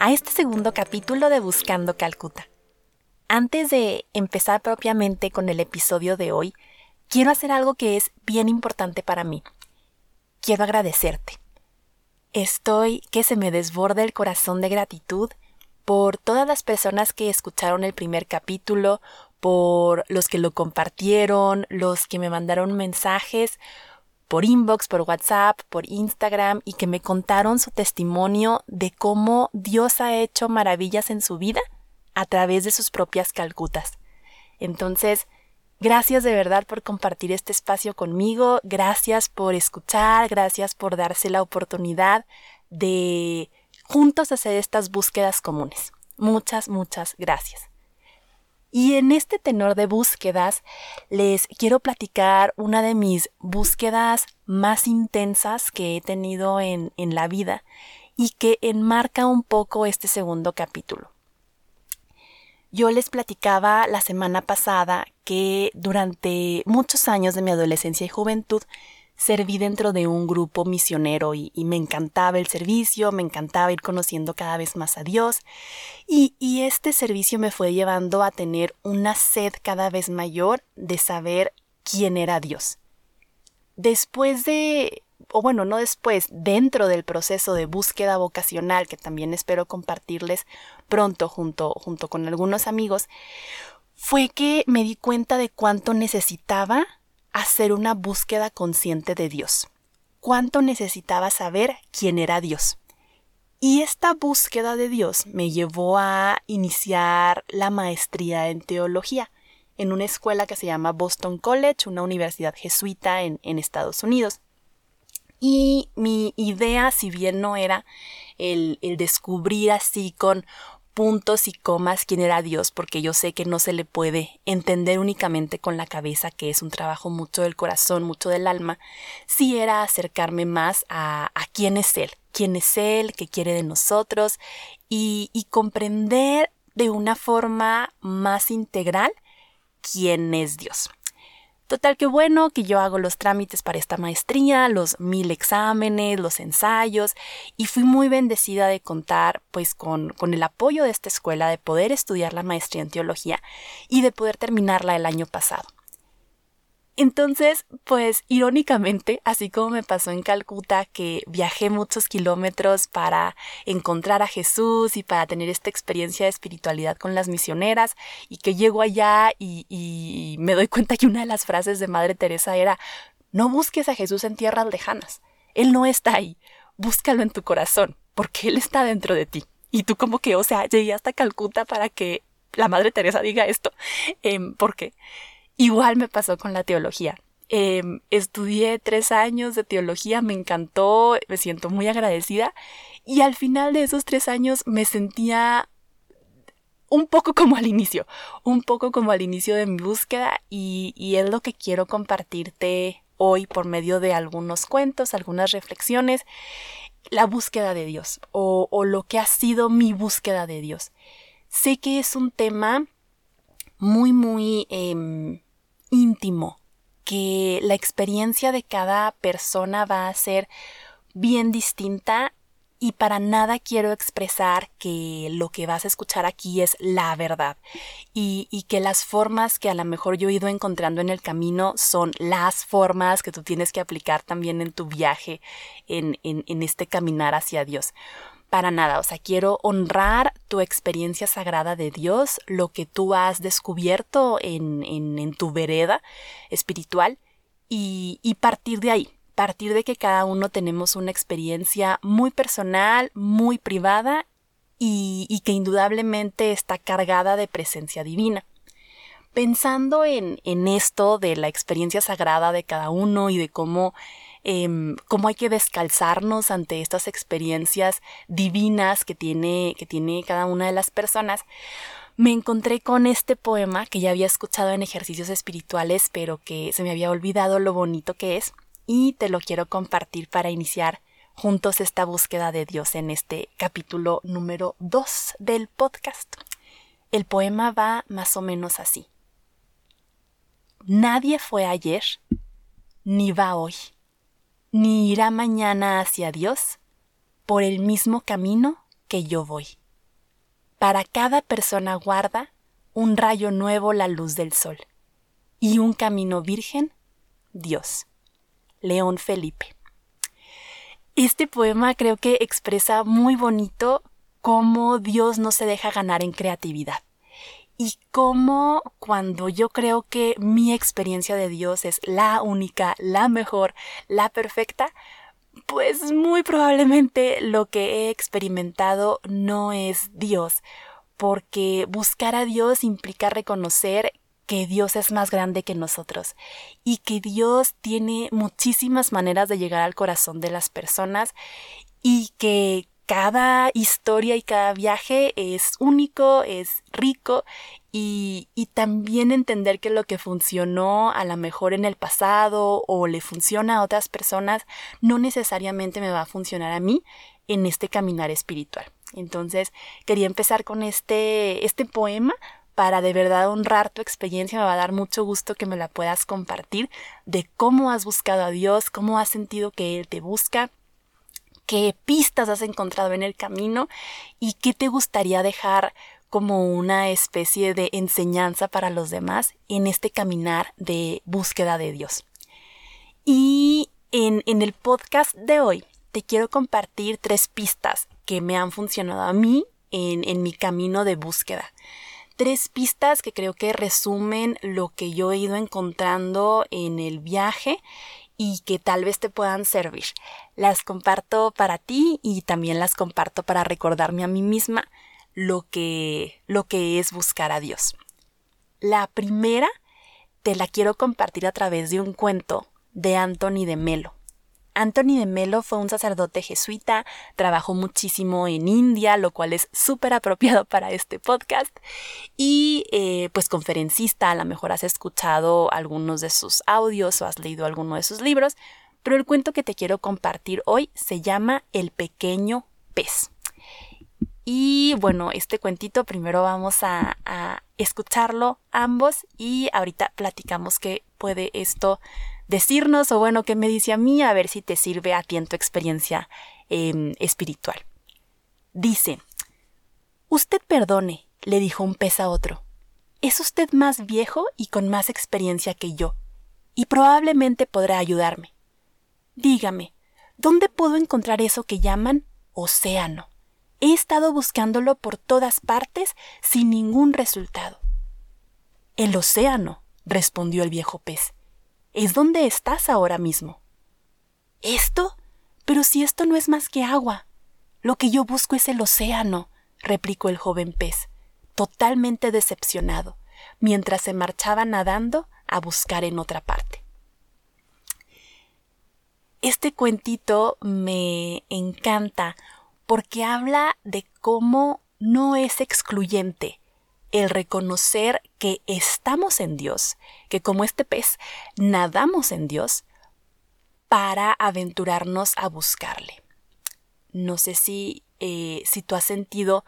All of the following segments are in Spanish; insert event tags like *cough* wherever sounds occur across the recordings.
a este segundo capítulo de Buscando Calcuta. Antes de empezar propiamente con el episodio de hoy, quiero hacer algo que es bien importante para mí. Quiero agradecerte. Estoy que se me desborda el corazón de gratitud por todas las personas que escucharon el primer capítulo, por los que lo compartieron, los que me mandaron mensajes, por inbox, por WhatsApp, por Instagram y que me contaron su testimonio de cómo Dios ha hecho maravillas en su vida a través de sus propias calcutas. Entonces, gracias de verdad por compartir este espacio conmigo, gracias por escuchar, gracias por darse la oportunidad de juntos hacer estas búsquedas comunes. Muchas, muchas gracias. Y en este tenor de búsquedas les quiero platicar una de mis búsquedas más intensas que he tenido en, en la vida y que enmarca un poco este segundo capítulo. Yo les platicaba la semana pasada que durante muchos años de mi adolescencia y juventud serví dentro de un grupo misionero y, me encantaba el servicio, me encantaba ir conociendo cada vez más a Dios y, y este servicio me fue llevando a tener una sed cada vez mayor de saber quién era Dios. Después de, o bueno, no después, dentro del proceso de búsqueda vocacional que también espero compartirles pronto junto, junto con algunos amigos, fue que me di cuenta de cuánto necesitaba hacer una búsqueda consciente de Dios. Cuánto necesitaba saber quién era Dios. Y esta búsqueda de Dios me llevó a iniciar la maestría en teología en una escuela que se llama Boston College, una universidad jesuita en, Estados Unidos. Y mi idea, si bien no era el, el descubrir así con puntos y comas quién era Dios, porque yo sé que no se le puede entender únicamente con la cabeza, que es un trabajo mucho del corazón, mucho del alma, si era acercarme más a, a quién es Él, quién es Él, qué quiere de nosotros, y, y comprender de una forma más integral quién es Dios. Total que bueno, que yo hago los trámites para esta maestría, los mil exámenes, los ensayos, y fui muy bendecida de contar pues con, con el apoyo de esta escuela, de poder estudiar la maestría en teología y de poder terminarla el año pasado. Entonces, pues irónicamente, así como me pasó en Calcuta, que viajé muchos kilómetros para encontrar a Jesús y para tener esta experiencia de espiritualidad con las misioneras, y que llego allá y, me doy cuenta que una de las frases de Madre Teresa era, no busques a Jesús en tierras lejanas, Él no está ahí, búscalo en tu corazón, porque Él está dentro de ti. Y tú como que, o sea, llegué hasta Calcuta para que la Madre Teresa diga esto. Em, ¿Por qué? Igual me pasó con la teología. Em, estudié tres años de teología, me encantó, me siento muy agradecida y al final de esos tres años me sentía un poco como al inicio, un poco como al inicio de mi búsqueda y, es lo que quiero compartirte hoy por medio de algunos cuentos, algunas reflexiones, la búsqueda de Dios o, lo que ha sido mi búsqueda de Dios. Sé que es un tema muy, muy em, íntimo, que la experiencia de cada persona va a ser bien distinta y para nada quiero expresar que lo que vas a escuchar aquí es la verdad. Y, que las formas que a lo mejor yo he ido encontrando en el camino son las formas que tú tienes que aplicar también en tu viaje, en, en este caminar hacia Dios para nada, o sea, quiero honrar tu experiencia sagrada de Dios, lo que tú has descubierto en, en, tu vereda espiritual y, y partir de ahí, partir de que cada uno tenemos una experiencia muy personal, muy privada y, y, que indudablemente está cargada de presencia divina. Pensando en, en esto de la experiencia sagrada de cada uno y de cómo em, cómo hay que descalzarnos ante estas experiencias divinas que tiene, que tiene cada una de las personas, me encontré con este poema que ya había escuchado en ejercicios espirituales, pero que se me había olvidado lo bonito que es, y te lo quiero compartir para iniciar juntos esta búsqueda de Dios en este capítulo número 2 del podcast. El poema va más o menos así. Nadie fue ayer, ni va hoy, ni irá mañana hacia Dios por el mismo camino que yo voy. Para cada persona guarda un rayo nuevo la luz del sol, y un camino virgen, Dios. León Felipe. Este poema creo que expresa muy bonito cómo Dios no se deja ganar en creatividad y cómo cuando yo creo que mi experiencia de Dios es la única, la mejor, la perfecta, pues muy probablemente lo que he experimentado no es Dios, porque buscar a Dios implica reconocer que Dios es más grande que nosotros y que Dios tiene muchísimas maneras de llegar al corazón de las personas y que cada historia y cada viaje es único, es rico y, y, también entender que lo que funcionó a lo mejor en el pasado o le funciona a otras personas no necesariamente me va a funcionar a mí en este caminar espiritual. Entonces quería empezar con este, este poema para de verdad honrar tu experiencia. Me va a dar mucho gusto que me la puedas compartir de cómo has buscado a Dios, cómo has sentido que Él te busca qué pistas has encontrado en el camino y qué te gustaría dejar como una especie de enseñanza para los demás en este caminar de búsqueda de Dios. Y en, el podcast de hoy te quiero compartir tres pistas que me han funcionado a mí en, en mi camino de búsqueda tres pistas que creo que resumen lo que yo he ido encontrando en el viaje y que tal vez te puedan servir. Las comparto para ti y también las comparto para recordarme a mí misma lo que, lo que es buscar a Dios. La primera te la quiero compartir a través de un cuento de Anthony de Melo. Anthony de Melo fue un sacerdote jesuita, trabajó muchísimo en India, lo cual es súper apropiado para este podcast, y eh, pues conferencista, a lo mejor has escuchado algunos de sus audios o has leído alguno de sus libros, pero el cuento que te quiero compartir hoy se llama El pequeño pez. Y bueno, este cuentito primero vamos a, a escucharlo ambos y ahorita platicamos qué puede esto decirnos o bueno, qué me dice a mí, a ver si te sirve a ti en tu experiencia em, espiritual. Dice, Usted perdone, le dijo un pez a otro. Es usted más viejo y con más experiencia que yo, y probablemente podrá ayudarme. Dígame, ¿dónde puedo encontrar eso que llaman océano? He estado buscándolo por todas partes sin ningún resultado. El océano, respondió el viejo pez es donde estás ahora mismo. ¿Esto? Pero si esto no es más que agua. Lo que yo busco es el océano, replicó el joven pez, totalmente decepcionado, mientras se marchaba nadando a buscar en otra parte. Este cuentito me encanta porque habla de cómo no es excluyente el reconocer que estamos en Dios, que como este pez nadamos en Dios para aventurarnos a buscarle. No sé si, eh, si tú has sentido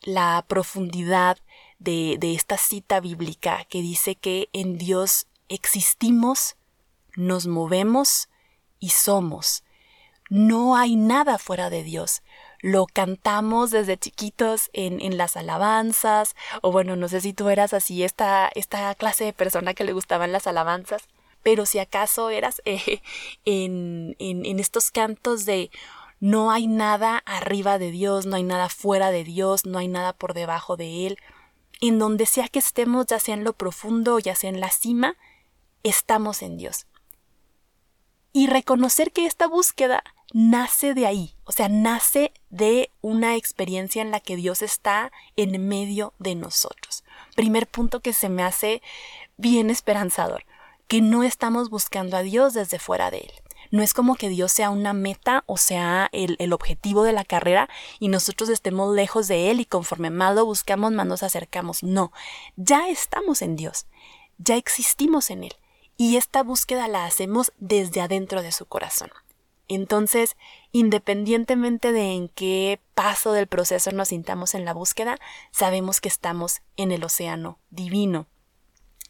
la profundidad de, de esta cita bíblica que dice que en Dios existimos, nos movemos y somos. No hay nada fuera de Dios lo cantamos desde chiquitos en, en, las alabanzas, o bueno, no sé si tú eras así, esta, esta clase de persona que le gustaban las alabanzas, pero si acaso eras *laughs* eh, en, en, en estos cantos de no hay nada arriba de Dios, no hay nada fuera de Dios, no hay nada por debajo de Él, en donde sea que estemos, ya sea en lo profundo, ya sea en la cima, estamos en Dios. Y reconocer que esta búsqueda nace de ahí, o sea, nace de una experiencia en la que Dios está en medio de nosotros. Primer punto que se me hace bien esperanzador, que no estamos buscando a Dios desde fuera de Él. No es como que Dios sea una meta o sea el, el objetivo de la carrera y nosotros estemos lejos de Él y conforme más lo buscamos, más nos acercamos. No, ya estamos en Dios, ya existimos en Él y esta búsqueda la hacemos desde adentro de su corazón. Entonces, independientemente de en qué paso del proceso nos sintamos en la búsqueda, sabemos que estamos en el océano divino.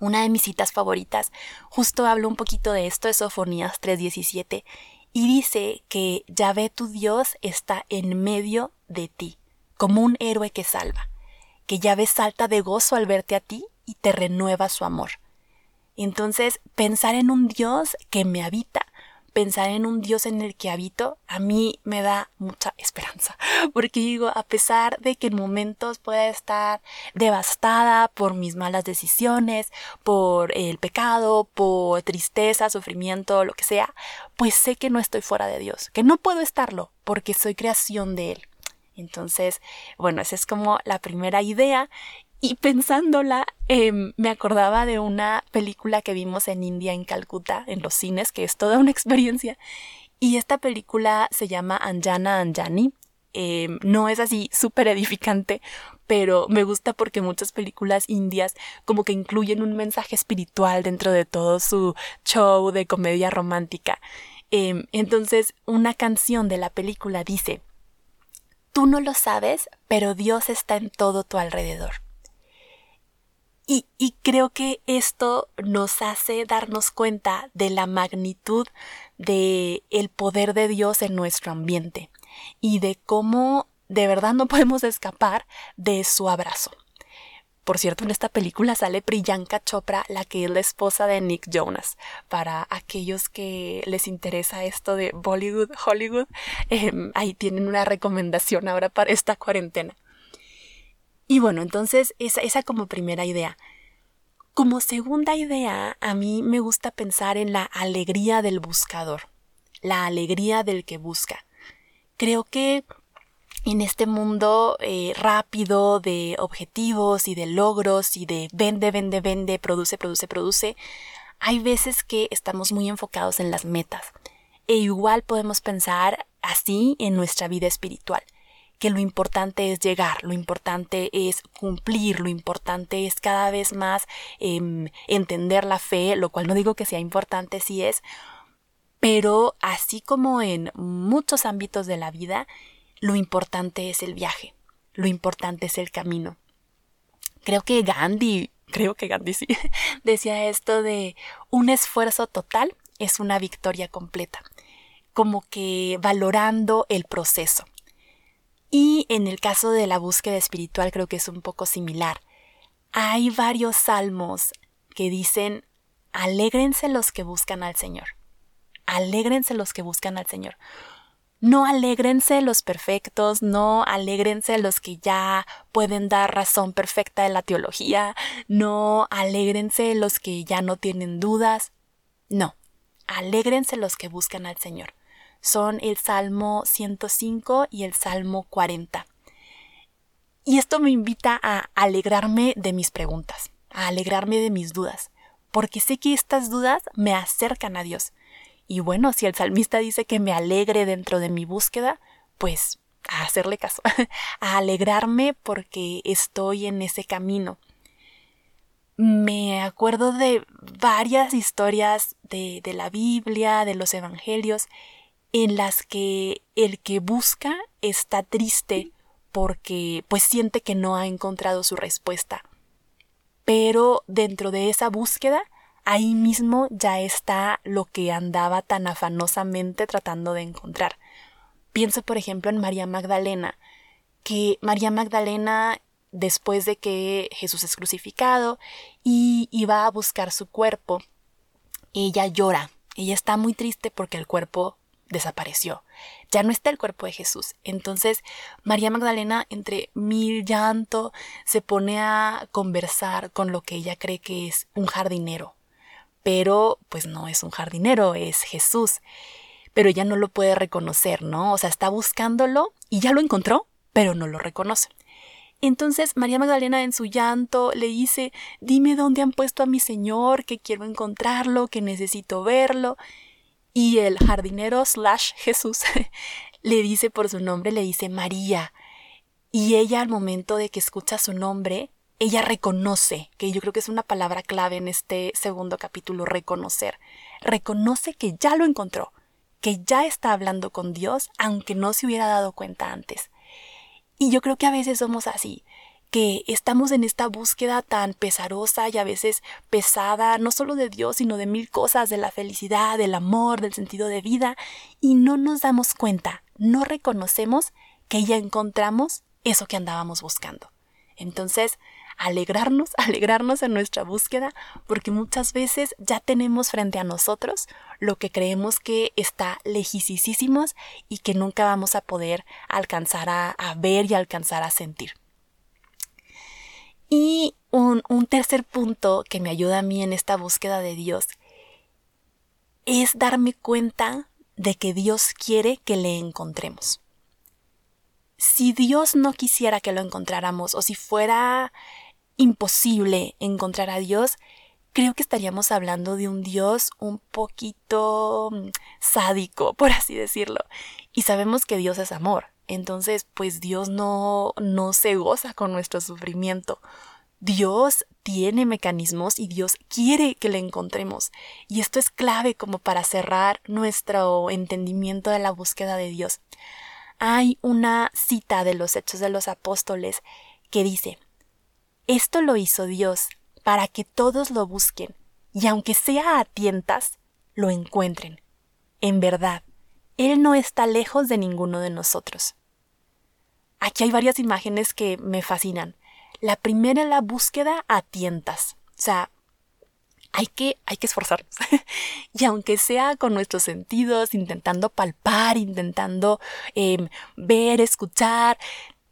Una de mis citas favoritas justo habla un poquito de esto, es Sofonías 3:17, y dice que Yahvé tu Dios está en medio de ti, como un héroe que salva, que Yahvé salta de gozo al verte a ti y te renueva su amor. Entonces, pensar en un Dios que me habita, pensar en un Dios en el que habito, a mí me da mucha esperanza. *laughs* Porque digo, a pesar de que en momentos pueda estar devastada por mis malas decisiones, por el pecado, por tristeza, sufrimiento, lo que sea, pues sé que no estoy fuera de Dios, que no puedo estarlo, porque soy creación de Él. Entonces, bueno, esa es como la primera idea. Y pensándola, em, me acordaba de una película que vimos en India, en Calcuta, en los cines, que es toda una *laughs* experiencia. Y esta película se llama Anjana Anjani. Em, no es así súper edificante, pero me gusta porque muchas películas indias como que incluyen un mensaje espiritual dentro de todo su show de comedia romántica. Em, entonces, una canción de la película dice, Tú no lo sabes, pero Dios está en todo tu alrededor. Y, creo que esto nos hace darnos cuenta de la magnitud de el poder de Dios en nuestro ambiente y de cómo de verdad no podemos escapar de su abrazo. Por cierto, en esta película sale Priyanka Chopra, la que es la esposa de Nick Jonas. Para aquellos que les interesa esto de Bollywood, Hollywood, em, ahí tienen una recomendación ahora para esta cuarentena. Y bueno, entonces esa, esa como primera idea. Como segunda idea, a mí me gusta pensar en la alegría del buscador, la alegría del que busca. Creo que en este mundo eh, rápido de objetivos y de logros y de vende, vende, vende, produce, produce, produce, hay veces que estamos muy enfocados en las metas. E igual podemos pensar así en nuestra vida espiritual que lo importante es llegar, lo importante es cumplir, lo importante es cada vez más em, entender la fe, lo cual no digo que sea importante, sí es, pero así como en muchos ámbitos de la vida, lo importante es el viaje, lo importante es el camino. Creo que Gandhi, creo que Gandhi sí, *laughs* decía esto de un esfuerzo total es una victoria completa, como que valorando el proceso. Y en el caso de la búsqueda espiritual creo que es un poco similar. Hay varios salmos que dicen, alégrense los que buscan al Señor. Alégrense los que buscan al Señor. No alégrense los perfectos, no alégrense los que ya pueden dar razón perfecta de la teología, no alégrense los que ya no tienen dudas. No, alégrense los que buscan al Señor son el Salmo 105 y el Salmo 40. Y esto me invita a alegrarme de mis preguntas, a alegrarme de mis dudas, porque sé que estas dudas me acercan a Dios. Y bueno, si el salmista dice que me alegre dentro de mi búsqueda, pues a hacerle caso, *laughs* a alegrarme porque estoy en ese camino. Me acuerdo de varias historias de, de la Biblia, de los Evangelios, en las que el que busca está triste porque pues siente que no ha encontrado su respuesta. Pero dentro de esa búsqueda, ahí mismo ya está lo que andaba tan afanosamente tratando de encontrar. Pienso, por ejemplo, en María Magdalena, que María Magdalena, después de que Jesús es crucificado y iba a buscar su cuerpo, ella llora, ella está muy triste porque el cuerpo desapareció. Ya no está el cuerpo de Jesús. Entonces María Magdalena, entre mil llanto, se pone a conversar con lo que ella cree que es un jardinero. Pero pues no es un jardinero, es Jesús. Pero ella no lo puede reconocer, ¿no? O sea, está buscándolo y ya lo encontró, pero no lo reconoce. Entonces María Magdalena en su llanto le dice, dime dónde han puesto a mi Señor, que quiero encontrarlo, que necesito verlo. Y el jardinero slash Jesús *laughs* le dice por su nombre, le dice María. Y ella al momento de que escucha su nombre, ella reconoce, que yo creo que es una palabra clave en este segundo capítulo, reconocer. Reconoce que ya lo encontró, que ya está hablando con Dios, aunque no se hubiera dado cuenta antes. Y yo creo que a veces somos así, que estamos en esta búsqueda tan pesarosa y a veces pesada, no solo de Dios, sino de mil cosas, de la felicidad, del amor, del sentido de vida, y no nos damos cuenta, no reconocemos que ya encontramos eso que andábamos buscando. Entonces, alegrarnos, *laughs* alegrarnos en nuestra búsqueda, porque muchas veces ya tenemos frente a nosotros lo que creemos que está lejísimos y que nunca vamos a poder alcanzar a, a ver y alcanzar a sentir. Y un, un tercer punto que me ayuda a mí en esta búsqueda de Dios es darme cuenta de que Dios quiere que le encontremos. Si Dios no quisiera que lo encontráramos o si fuera imposible encontrar a Dios, creo que estaríamos hablando de un Dios un poquito mm, sádico, por así decirlo. Y sabemos que Dios es amor. Entonces, pues Dios no, no se goza con nuestro sufrimiento. Dios tiene mecanismos y Dios quiere que le encontremos. Y esto es clave como para cerrar nuestro entendimiento de la búsqueda de Dios. Hay una cita de los Hechos de los Apóstoles que dice, esto lo hizo Dios para que todos lo busquen y aunque sea a tientas, lo encuentren. En verdad, Él no está lejos de ninguno de nosotros. Aquí hay varias imágenes que me fascinan. La primera es la búsqueda a tientas. O sea, hay que, hay que esforzarnos. *laughs* y aunque sea con nuestros sentidos, intentando palpar, intentando em, ver, escuchar,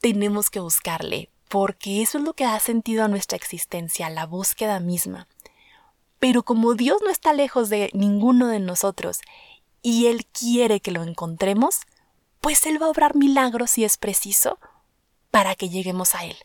tenemos que buscarle porque eso es lo que da sentido a nuestra existencia, la búsqueda misma. Pero como Dios no está lejos de ninguno de nosotros y Él quiere que lo encontremos, pues Él va a obrar milagros si es preciso para que lleguemos a Él.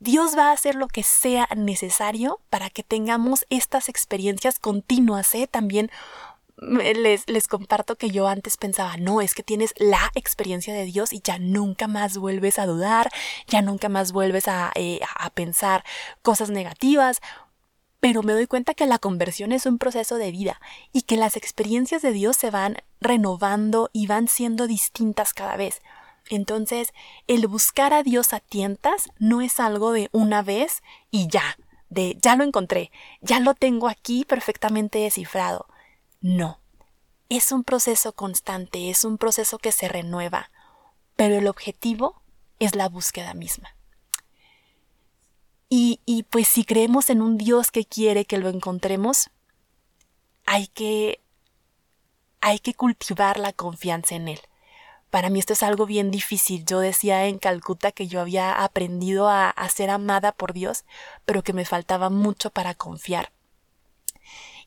Dios va a hacer lo que sea necesario para que tengamos estas experiencias continuas, ¿eh? también les, les comparto que yo antes pensaba, no, es que tienes la experiencia de Dios y ya nunca más vuelves a dudar, ya nunca más vuelves a, eh, a pensar cosas negativas, pero me doy cuenta que la conversión es un proceso de vida y que las experiencias de Dios se van renovando y van siendo distintas cada vez. Entonces, el buscar a Dios a tientas no es algo de una vez y ya, de ya lo encontré, ya lo tengo aquí perfectamente descifrado. No, es un proceso constante, es un proceso que se renueva, pero el objetivo es la búsqueda misma. Y, y, pues si creemos en un Dios que quiere que lo encontremos, hay que, hay que cultivar la confianza en Él. Para mí esto es algo bien difícil. Yo decía en Calcuta que yo había aprendido a, ser amada por Dios, pero que me faltaba mucho para confiar.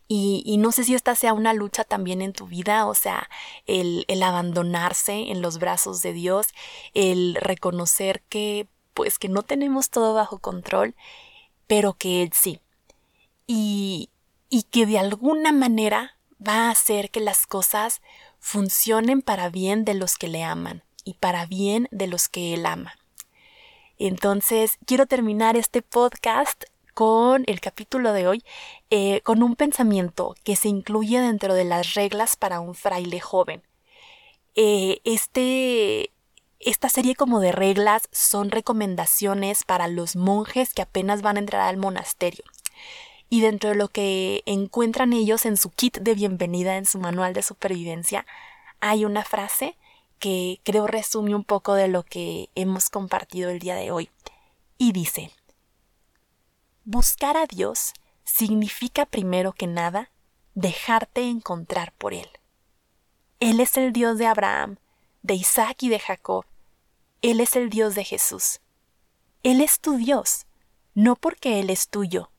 Y, no sé si esta sea una lucha también en tu vida, o sea, el, el abandonarse en los brazos de Dios, el reconocer que pues que no tenemos todo bajo control, pero que Él sí. Y, y que de alguna manera va a hacer que las cosas funcionen para bien de los que le aman y para bien de los que Él ama. Entonces, quiero terminar este podcast con el capítulo de hoy, eh, con un pensamiento que se incluye dentro de las reglas para un fraile joven. Eh, este, esta serie como de reglas son recomendaciones para los monjes que apenas van a entrar al monasterio. Y dentro de lo que encuentran ellos en su kit de bienvenida, en su manual de supervivencia, hay una frase que creo resume un poco de lo que hemos compartido el día de hoy. Y dice, Buscar a Dios significa primero que nada dejarte encontrar por Él. Él es el Dios de Abraham, de Isaac y de Jacob. Él es el Dios de Jesús. Él es tu Dios, no porque Él es tuyo,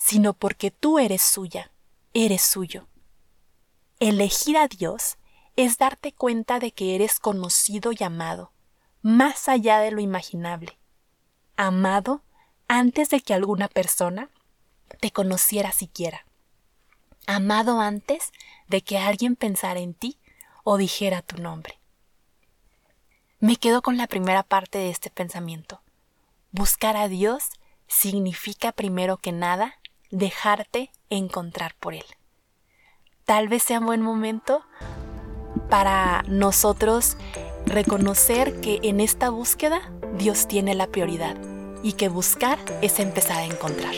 sino porque tú eres suya, eres suyo. Elegir a Dios es darte cuenta de que eres conocido y amado, más allá de lo imaginable, amado antes de que alguna persona te conociera siquiera. amado antes de que alguien pensara en ti o dijera tu nombre. Me quedo con la primera parte de este pensamiento. Buscar a Dios significa primero que nada dejarte encontrar por Él. Tal vez sea un buen momento para nosotros reconocer que en esta búsqueda Dios tiene la prioridad y que buscar es empezar a encontrar.